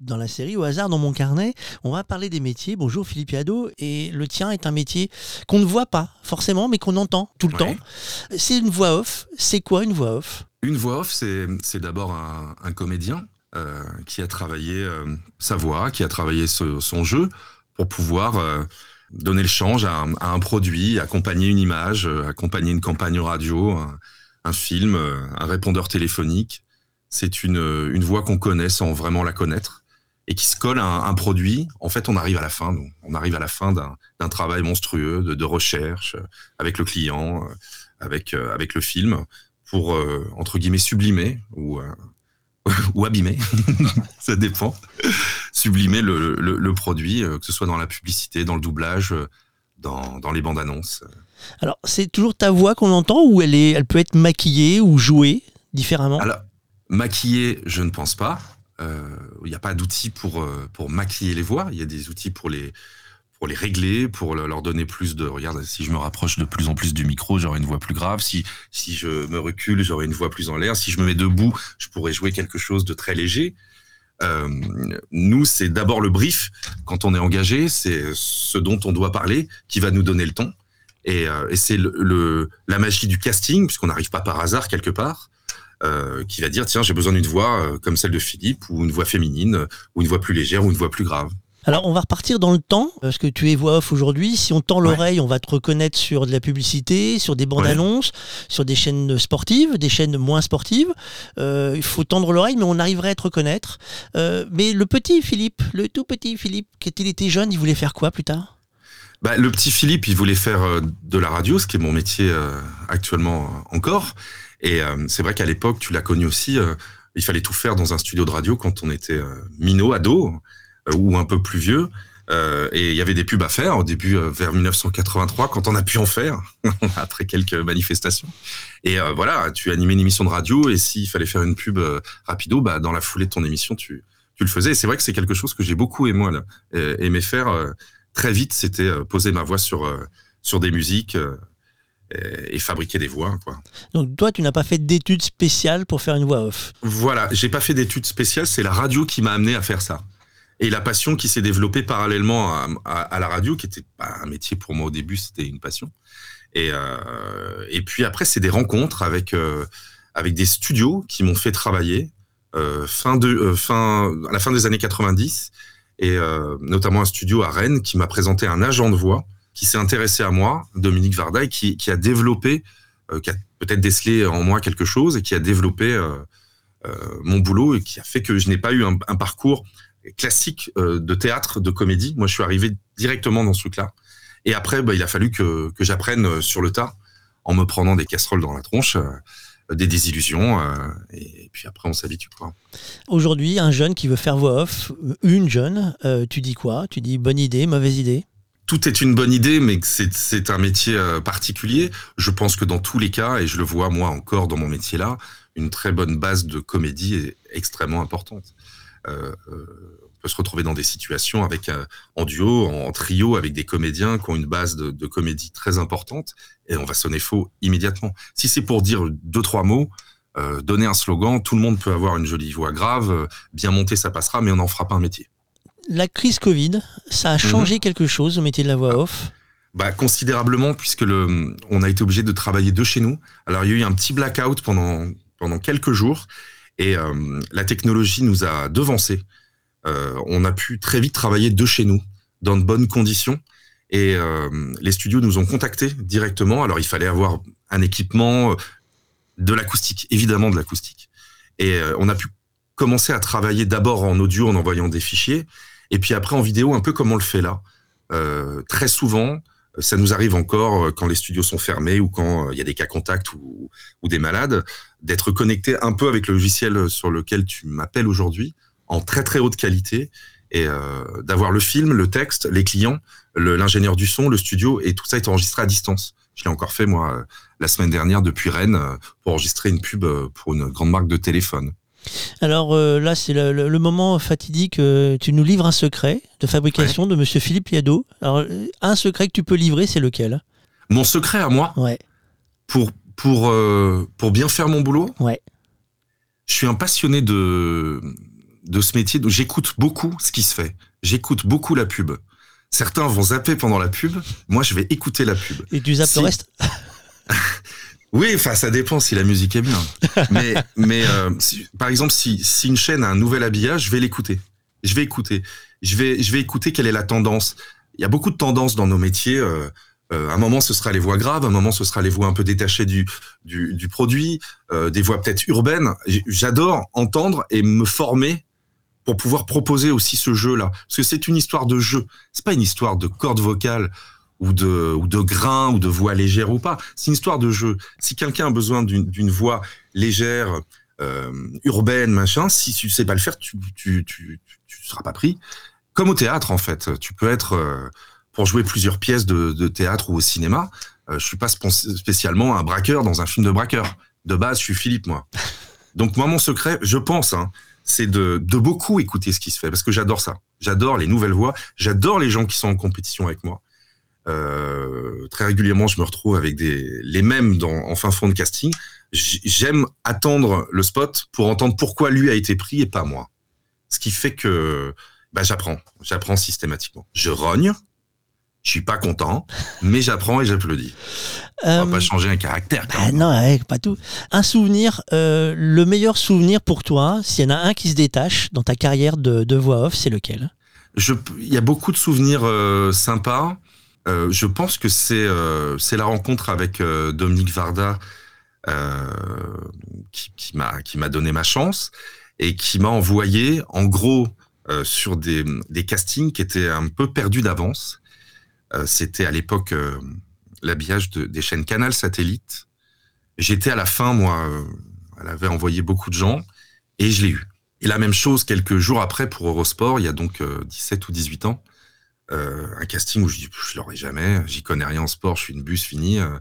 dans la série au hasard dans mon carnet, on va parler des métiers. Bonjour Philippe Yado, et le tien est un métier qu'on ne voit pas forcément, mais qu'on entend tout le Ouais. temps. C'est une voix off. C'est quoi une voix off? Une voix off, c'est d'abord un, un comédien euh, qui a travaillé euh, sa voix, qui a travaillé ce- son jeu pour pouvoir euh, donner le change à un, à un produit, accompagner une image, accompagner une campagne radio, un, un film, un répondeur téléphonique. C'est une, une voix qu'on connaît sans vraiment la connaître et qui se colle à un, un produit. En fait, on arrive à la fin. On arrive à la fin d'un travail monstrueux de, de recherche euh, avec le client, euh, avec, euh, avec le film pour euh, entre guillemets sublimer ou euh, ou abîmer, ça dépend. Sublimer le, le, le produit, que ce soit dans la publicité, dans le doublage, dans, dans les bandes annonces. Alors, c'est toujours ta voix qu'on entend ou elle, est, elle peut être maquillée ou jouée différemment? Alors maquiller, je ne pense pas. Euh, Il n'y a pas d'outils pour euh, pour maquiller les voix. Il y a des outils pour les pour les régler, pour le- leur donner plus de. Regarde, si je me rapproche de plus en plus du micro, j'aurai une voix plus grave. Si si je me recule, j'aurai une voix plus en l'air. Si je me mets debout, je pourrais jouer quelque chose de très léger. Euh, nous, c'est d'abord le brief. Quand on est engagé, c'est ce dont on doit parler qui va nous donner le ton. Et, euh, c'est le- la magie du casting, puisqu'on n'arrive pas par hasard quelque part, euh, qui va dire tiens, j'ai besoin d'une voix euh, comme celle de Philippe, ou une voix féminine, euh, ou une voix plus légère, ou une voix plus grave. Alors, on va repartir dans le temps, parce que tu es voix off aujourd'hui. Si on tend l'oreille, on va te reconnaître sur de la publicité, sur des bandes Ouais. annonces, sur des chaînes sportives, des chaînes moins sportives. Euh, il faut tendre l'oreille, mais on arriverait à te reconnaître. Euh, mais le petit Philippe, le tout petit Philippe, quand il était jeune, il voulait faire quoi plus tard? Bah, le petit Philippe, il voulait faire de la radio, ce qui est mon métier euh, actuellement encore. Et euh, c'est vrai qu'à l'époque, tu l'as connu aussi, euh, il fallait tout faire dans un studio de radio quand on était euh, minot, ado, ou un peu plus vieux. Euh, et il y avait des pubs à faire au début, euh, vers 1983, quand on a pu en faire, après quelques manifestations. Et euh, voilà, tu animais une émission de radio, et s'il fallait faire une pub rapido, bah, dans la foulée de ton émission, tu, tu le faisais. Et c'est vrai que c'est quelque chose que j'ai beaucoup aimé, moi, là, aimé faire. très vite, c'était poser ma voix sur, sur des musiques et, et fabriquer des voix. Quoi. Donc toi, tu n'as pas fait d'études spéciales pour faire une voix off. Voilà, j'ai pas fait d'études spéciales, c'est la radio qui m'a amené à faire ça. Et la passion qui s'est développée parallèlement à, à- à la radio, qui était pas un métier pour moi au début, c'était une passion. Et, euh, et puis après, c'est des rencontres avec, euh, avec des studios qui m'ont fait travailler euh, fin de, euh, fin, à la fin des années 90, et euh, notamment un studio à Rennes qui m'a présenté un agent de voix qui s'est intéressé à moi, Dominique Vardaille, qui, qui a développé, euh, qui a peut-être décelé en moi quelque chose et qui a développé euh, euh, mon boulot et qui a fait que je n'ai pas eu un, parcours classique de théâtre, de comédie. Moi, je suis arrivé directement dans ce truc-là. Et après, bah, il a fallu que, j'apprenne sur le tas, en me prenant des casseroles dans la tronche, des désillusions, et, puis après, on s'habitue. Aujourd'hui, un jeune qui veut faire voix off, une jeune, tu dis quoi? Tu dis bonne idée, mauvaise idée? Tout est une bonne idée, mais c'est un métier euh, particulier. Je pense que dans tous les cas, et je le vois moi encore dans mon métier-là, une très bonne base de comédie est extrêmement importante. Euh, euh, on peut se retrouver dans des situations avec en duo, en trio, avec des comédiens qui ont une base de, comédie très importante, et on va sonner faux immédiatement. Si c'est pour dire deux trois mots, euh, donner un slogan, tout le monde peut avoir une jolie voix grave, bien montée, ça passera, mais on n'en fera pas un métier. La crise Covid, ça a changé quelque chose au métier de la voix off? Bah, considérablement, puisque le, on a été obligé de travailler de chez nous. Alors, il y a eu un petit blackout pendant, pendant quelques jours et euh, la technologie nous a devancés. Euh, on a pu très vite travailler de chez nous, dans de bonnes conditions. Et euh, les studios nous ont contactés directement. Alors, il fallait avoir un équipement, de l'acoustique, évidemment de l'acoustique. Et on a pu commencer à travailler d'abord en audio en envoyant des fichiers, et puis après en vidéo, un peu comme on le fait là. Euh, très souvent, ça nous arrive encore euh, quand les studios sont fermés ou quand euh, il y a des cas contacts ou, ou des malades, d'être connecté un peu avec le logiciel sur lequel tu m'appelles aujourd'hui, en très très haute qualité, et euh, d'avoir le film, le texte, les clients, l'ingénieur du son, le studio, et tout ça est enregistré à distance. Je l'ai encore fait moi euh, la semaine dernière depuis Rennes euh, pour enregistrer une pub euh, pour une grande marque de téléphone. Alors euh, là, c'est le, le- le moment fatidique. euh, tu nous livres un secret de fabrication de Monsieur Philippe Yado. Alors, euh, un secret que tu peux livrer, c'est lequel? Mon secret à moi, Ouais, pour, pour, euh, pour bien faire mon boulot, ouais. je suis un passionné de, de ce métier. J'écoute beaucoup ce qui se fait. J'écoute beaucoup la pub. Certains vont zapper pendant la pub. Moi, je vais écouter la pub. Et tu zappes le reste? Oui, enfin, ça dépend si la musique est bien. mais, mais euh, par exemple, si, si une chaîne a un nouvel habillage, je vais l'écouter. Je vais écouter. Je vais, je vais écouter quelle est la tendance. Il y a beaucoup de tendances dans nos métiers. Euh, euh, un moment, ce sera les voix graves, un moment, ce sera les voix un peu détachées du, du, du produit, euh, des voix peut-être urbaines. J'adore entendre et me former pour pouvoir proposer aussi ce jeu-là. Parce que c'est une histoire de jeu. C'est pas une histoire de cordes vocales ou de, ou de grains ou de voix légère ou pas. C'est une histoire de jeu. Si quelqu'un a besoin d'une voix légère, euh, urbaine, machin, si tu sais pas le faire, tu, tu, tu, tu seras pas pris. Comme au théâtre, en fait. Tu peux être, euh, pour jouer plusieurs pièces de, de théâtre ou au cinéma, euh, je suis pas spécialement un braqueur dans un film de braqueur. De base, je suis Philippe, moi. Donc, moi, mon secret, je pense, hein, c'est de, de beaucoup écouter ce qui se fait, parce que j'adore ça. J'adore les nouvelles voix, j'adore les gens qui sont en compétition avec moi. Euh, très régulièrement, je me retrouve avec des, les mêmes dans, en fin fond de casting. J'aime attendre le spot pour entendre pourquoi lui a été pris et pas moi. Ce qui fait que bah, j'apprends, j'apprends systématiquement. Je rogne, je suis pas content, mais j'apprends et j'applaudis. Euh, On va pas changer un caractère. Bah non, pas tout. Un souvenir, euh, le meilleur souvenir pour toi, s'il y en a un qui se détache dans ta carrière de, de voix off, c'est lequel? Il y a beaucoup de souvenirs euh, sympas. Euh, je pense que c'est euh, la rencontre avec euh, Dominique Varda qui, m'a donné ma chance et qui m'a envoyé en gros sur des, castings qui étaient un peu perdus d'avance. C'était à l'époque l'habillage de, des chaînes Canal Satellite. J'étais à la fin, moi, elle avait envoyé beaucoup de gens et je l'ai eu. Et la même chose quelques jours après pour Eurosport, il y a donc 17 ou 18 ans euh, un casting où je dis je l'aurai jamais, j'y connais rien en sport, je suis une bus finie euh,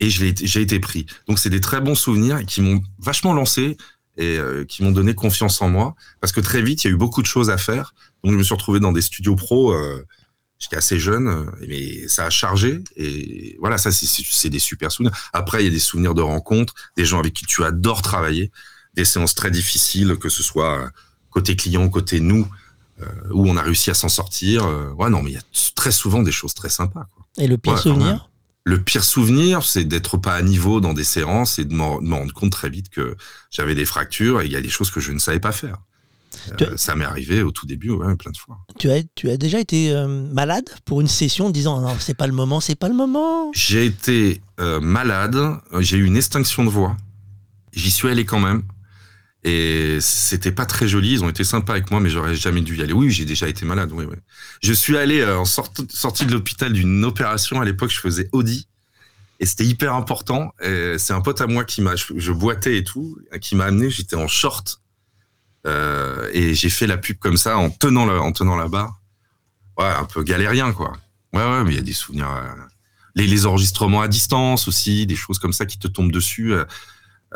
et j'ai été pris. Donc c'est des très bons souvenirs qui m'ont vachement lancé et euh, qui m'ont donné confiance en moi parce que très vite il y a eu beaucoup de choses à faire. Donc je me suis retrouvé dans des studios pro. J'étais assez jeune, mais ça a chargé et voilà, ça c'est des super souvenirs. Après il y a des souvenirs de rencontres, des gens avec qui tu adores travailler, des séances très difficiles, que ce soit côté client, côté nous. Euh, où on a réussi à s'en sortir. Euh, ouais, non, mais il y a très souvent des choses très sympas. Quoi. Et le pire souvenir? Le pire souvenir, c'est d'être pas à niveau dans des séances et de m'en rendre compte très vite que j'avais des fractures et il y a des choses que je ne savais pas faire. Euh, ça m'est arrivé au tout début, ouais, plein de fois. Tu as, tu as déjà été malade pour une session en disant non, c'est pas le moment, c'est pas le moment? J'ai été malade, j'ai eu une extinction de voix. J'y suis allé quand même. Et c'était pas très joli. Ils ont été sympas avec moi, mais j'aurais jamais dû y aller. Oui, j'ai déjà été malade. Oui, oui. Je suis allé euh, en sortie de l'hôpital d'une opération. À l'époque, je faisais Audi. Et c'était hyper important. C'est un pote à moi qui m'a, je, boitais et tout, qui m'a amené. J'étais en short. Euh, et j'ai fait la pub comme ça en tenant la, en tenant la barre. Ouais, un peu galérien, quoi. Ouais, ouais, mais il y a des souvenirs. Euh, les, enregistrements à distance aussi, des choses comme ça qui te tombent dessus.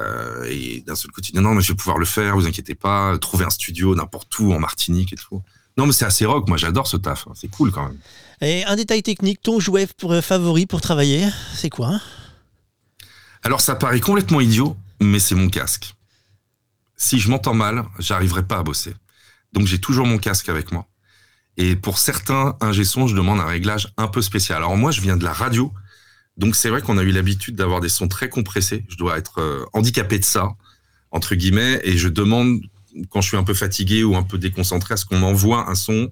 Euh, et d'un seul coup, tu dis non, mais je vais pouvoir le faire, vous inquiétez pas, trouver un studio n'importe où en Martinique et tout. Non, mais c'est assez rock, moi j'adore ce taf, hein. c'est cool quand même. Et un détail technique, ton jouet pour, euh, favori pour travailler, c'est quoi? Alors ça paraît complètement idiot, mais c'est mon casque. Si je m'entends mal, j'arriverai pas à bosser. Donc j'ai toujours mon casque avec moi. Et pour certains ingé je demande un réglage un peu spécial. Alors moi, je viens de la radio, donc c'est vrai qu'on a eu l'habitude d'avoir des sons très compressés. Je dois être euh, handicapé de ça, entre guillemets, et je demande, quand je suis un peu fatigué ou un peu déconcentré, à ce qu'on m'envoie un son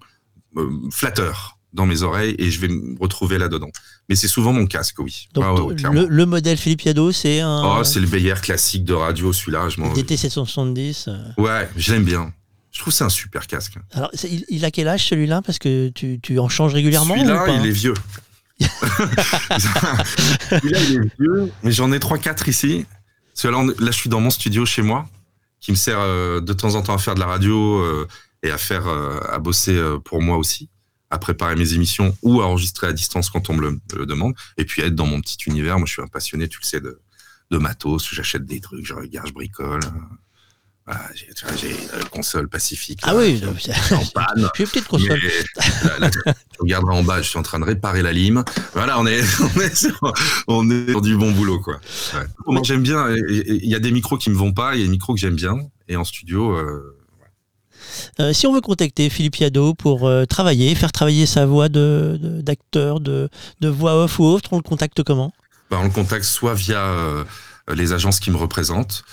euh, flatteur dans mes oreilles et je vais me retrouver là-dedans. Mais c'est souvent mon casque, oui. Donc, ah le, modèle Philippe Yado, c'est un... Oh, c'est le Beyer classique de radio, celui-là. Je DT770. Euh. Ouais, je l'aime bien. Je trouve que c'est un super casque. Alors, il, a quel âge celui-là? Parce que tu, tu, en changes régulièrement Celui-là, il est vieux. mais j'en ai 3-4 ici. Parce que là, là, je suis dans mon studio chez moi, qui me sert euh, de temps en temps à faire de la radio euh, et à faire, euh, à bosser pour moi aussi, à préparer mes émissions ou à enregistrer à distance quand on me le, demande. Et puis être dans mon petit univers. Moi, je suis un passionné, tu le sais, de, de matos. J'achète des trucs, je regarde, je bricole. Voilà, j'ai une console Pacifique. Ah oui, en panne. J'ai une petite console. tu regarderas en bas, je suis en train de réparer la lime. Voilà, on est, on est, sur, on est du bon boulot, quoi. Moi, j'aime bien. Il y a des micros qui me vont pas, il y a des micros que j'aime bien. Et en studio, euh, si on veut contacter Philippe Yado pour travailler, faire travailler sa voix d'acteur, de, d'acteur de, de, voix off ou autre, on le contacte comment? Bah, On le contacte soit via les agences qui me représentent,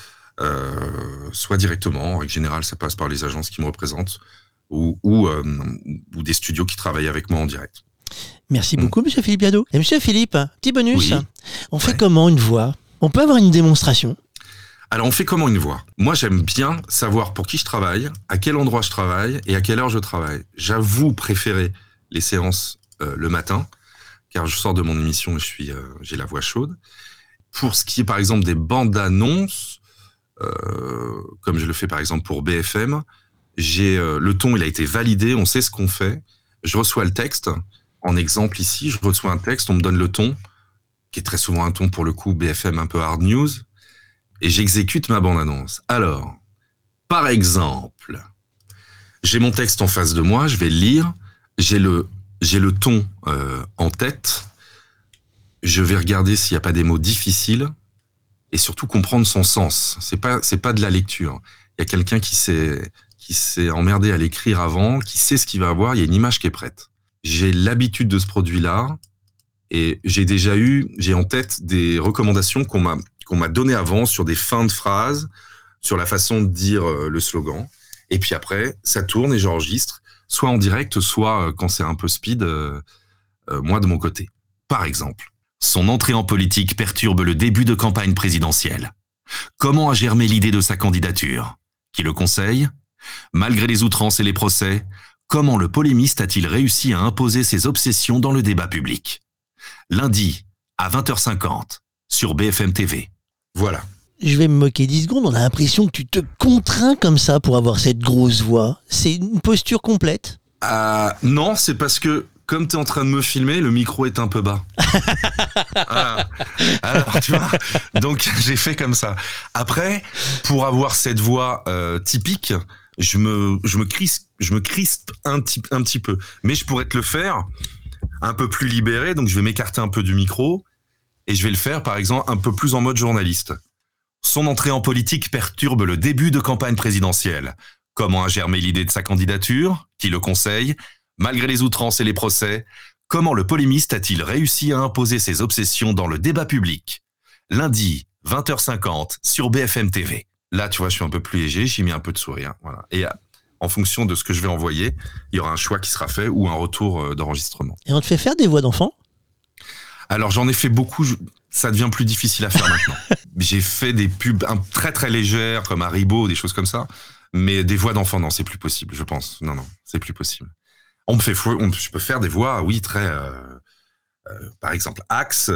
soit directement. En règle générale, ça passe par les agences qui me représentent ou, ou, ou des studios qui travaillent avec moi en direct. Merci mm. beaucoup, monsieur Philippe Biado. Et monsieur Philippe, petit bonus. On fait comment une voix? On peut avoir une démonstration? Alors on fait comment une voix? Moi j'aime bien savoir pour qui je travaille, à quel endroit je travaille et à quelle heure je travaille. J'avoue préférer les séances euh, le matin, car je sors de mon émission et je suis, euh, j'ai la voix chaude. Pour ce qui est par exemple des bandes annonces, euh, comme je le fais par exemple pour BFM, j'ai le ton il a été validé, on sait ce qu'on fait. Je reçois le texte, en exemple ici, je reçois un texte, on me donne le ton, qui est très souvent un ton pour le coup BFM un peu hard news, et j'exécute ma bande-annonce. Alors, par exemple, j'ai mon texte en face de moi, je vais le lire, j'ai le, j'ai le ton euh, en tête, je vais regarder s'il n'y a pas des mots difficiles, et surtout comprendre son sens. C'est pas, c'est pas de la lecture. Il y a quelqu'un qui s'est, qui s'est emmerdé à l'écrire avant, qui sait ce qu'il va avoir, il y a une image qui est prête j'ai l'habitude de ce produit-là et j'ai déjà eu, j'ai en tête des recommandations qu'on m'a qu'on m'a donné avant sur des fins de phrases, sur la façon de dire euh, le slogan. Et puis après, ça tourne et j'enregistre, soit en direct, soit euh, quand c'est un peu speed, euh, moi de mon côté. Par exemple, son entrée en politique perturbe le début de campagne présidentielle. Comment a germé l'idée de sa candidature? Qui le conseille? Malgré les outrances et les procès, Comment le polémiste a-t-il réussi à imposer ses obsessions dans le débat public? Lundi, à 20h50, sur BFM TV. Voilà. Je vais me moquer 10 secondes, on a l'impression que tu te contrains comme ça pour avoir cette grosse voix. C'est une posture complète? Euh, Non, c'est parce que comme tu es en train de me filmer, le micro est un peu bas. Ah. Alors, tu vois, donc j'ai fait comme ça. Après, pour avoir cette voix euh, typique, je me, je me crispe, je me crispe un petit, un petit peu. Mais je pourrais te le faire un peu plus libéré, donc je vais m'écarter un peu du micro et je vais le faire, par exemple, un peu plus en mode journaliste. Son entrée en politique perturbe le début de campagne présidentielle. Comment a germé l'idée de sa candidature? Qui le conseille? Malgré les outrances et les procès, comment le polémiste a-t-il réussi à imposer ses obsessions dans le débat public? Lundi, 20h50, sur BFM TV. Là, tu vois, je suis un peu plus léger, j'y mets un peu de sourire. Voilà. Et euh, en fonction de ce que je vais envoyer, il y aura un choix qui sera fait ou un retour euh, d'enregistrement. Et on te fait faire des voix d'enfants? Alors j'en ai fait beaucoup, ça devient plus difficile à faire maintenant. J'ai fait des pubs très très légères comme Haribo, des choses comme ça, mais des voix d'enfants, non, c'est plus possible, je pense. Non, non, c'est plus possible. On me fait, on, je peux faire des voix, oui, très, euh, par exemple, Axe,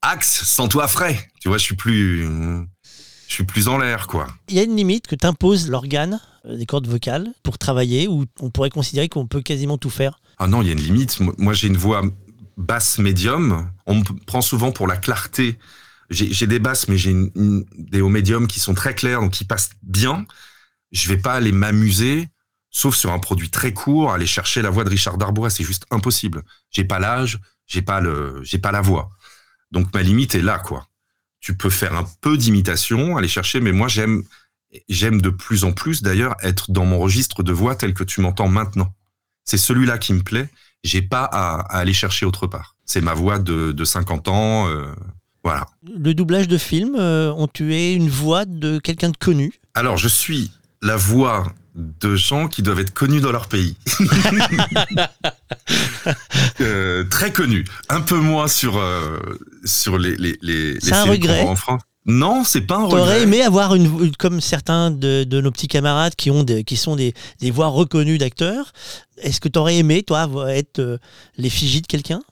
Axe, sans toi frais. Tu vois, je suis plus je suis plus en l'air, quoi. Il y a une limite que t'impose l'organe euh, des cordes vocales pour travailler, où on pourrait considérer qu'on peut quasiment tout faire? Ah non, il y a une limite. Moi, j'ai une voix basse médium. On me prend souvent pour la clarté. J'ai des basses, mais j'ai des hauts médiums qui sont très clairs, donc qui passent bien. Je vais pas aller m'amuser, sauf sur un produit très court, aller chercher la voix de Richard Darbois. C'est juste impossible. J'ai pas l'âge, j'ai pas le, j'ai pas la voix. Donc ma limite est là, quoi tu peux faire un peu d'imitation, aller chercher, mais moi j'aime j'aime de plus en plus d'ailleurs être dans mon registre de voix tel que tu m'entends maintenant. C'est celui-là qui me plaît. J'ai pas à, aller chercher autre part. C'est ma voix de, de 50 ans. Euh, voilà. Le doublage de film, euh, ont tué une voix de quelqu'un de connu? Alors, je suis la voix de gens qui doivent être connus dans leur pays. Euh, très connus. Un peu moins sur, euh, sur les, les, les, les un regret. en France. Non, c'est pas un regret. T'aurais aimé avoir une, comme certains de, de, nos petits camarades qui ont des, qui sont des, des voix reconnues d'acteurs. Est-ce que t'aurais aimé toi être euh, l'effigie de quelqu'un?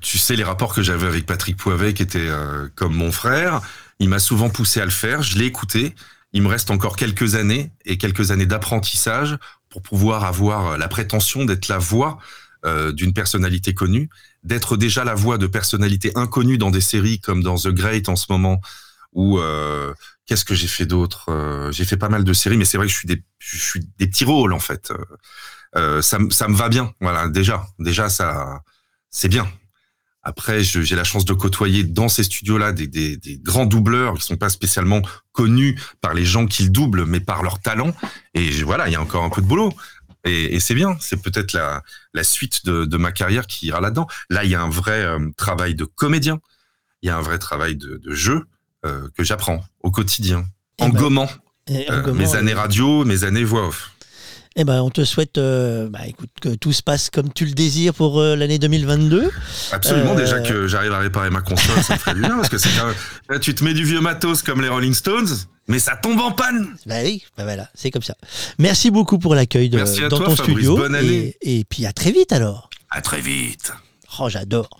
Tu sais les rapports que j'avais avec Patrick Poivet qui était comme mon frère. Il m'a souvent poussé à le faire. Je l'ai écouté il me reste encore quelques années et quelques années d'apprentissage pour pouvoir avoir euh, la prétention d'être la voix euh, d'une personnalité connue, d'être déjà la voix de personnalités inconnues dans des séries comme dans The Great en ce moment, ou euh, qu'est-ce que j'ai fait d'autre J'ai fait pas mal de séries, mais c'est vrai que je suis des, je suis des petits rôles en fait. ça, ça me va bien, voilà. Déjà, déjà ça, c'est bien. Après, j'ai la chance de côtoyer dans ces studios-là des, des, des, grands doubleurs qui sont pas spécialement connus par les gens qu'ils doublent, mais par leur talent. Et voilà, il y a encore un peu de boulot. Et, et c'est bien. C'est peut-être la, la suite de, de, ma carrière qui ira là-dedans. Là, il y a un vrai euh, travail de comédien. Il y a un vrai travail de, de jeu euh, que j'apprends au quotidien, en, ben, gommant, euh, mes années radio, mes années voix off. Eh ben, on te souhaite euh, bah, écoute, que tout se passe comme tu le désires pour euh, l'année 2022. Absolument, euh... déjà que j'arrive à réparer ma console, ça ferait bien, parce que c'est quand tu te mets du vieux matos comme les Rolling Stones, mais ça tombe en panne. Bah oui, bah voilà, c'est comme ça. Merci beaucoup pour l'accueil dans toi, ton Fabrice, studio. Bonne année. Et, et puis à très vite alors. À très vite. Oh, j'adore.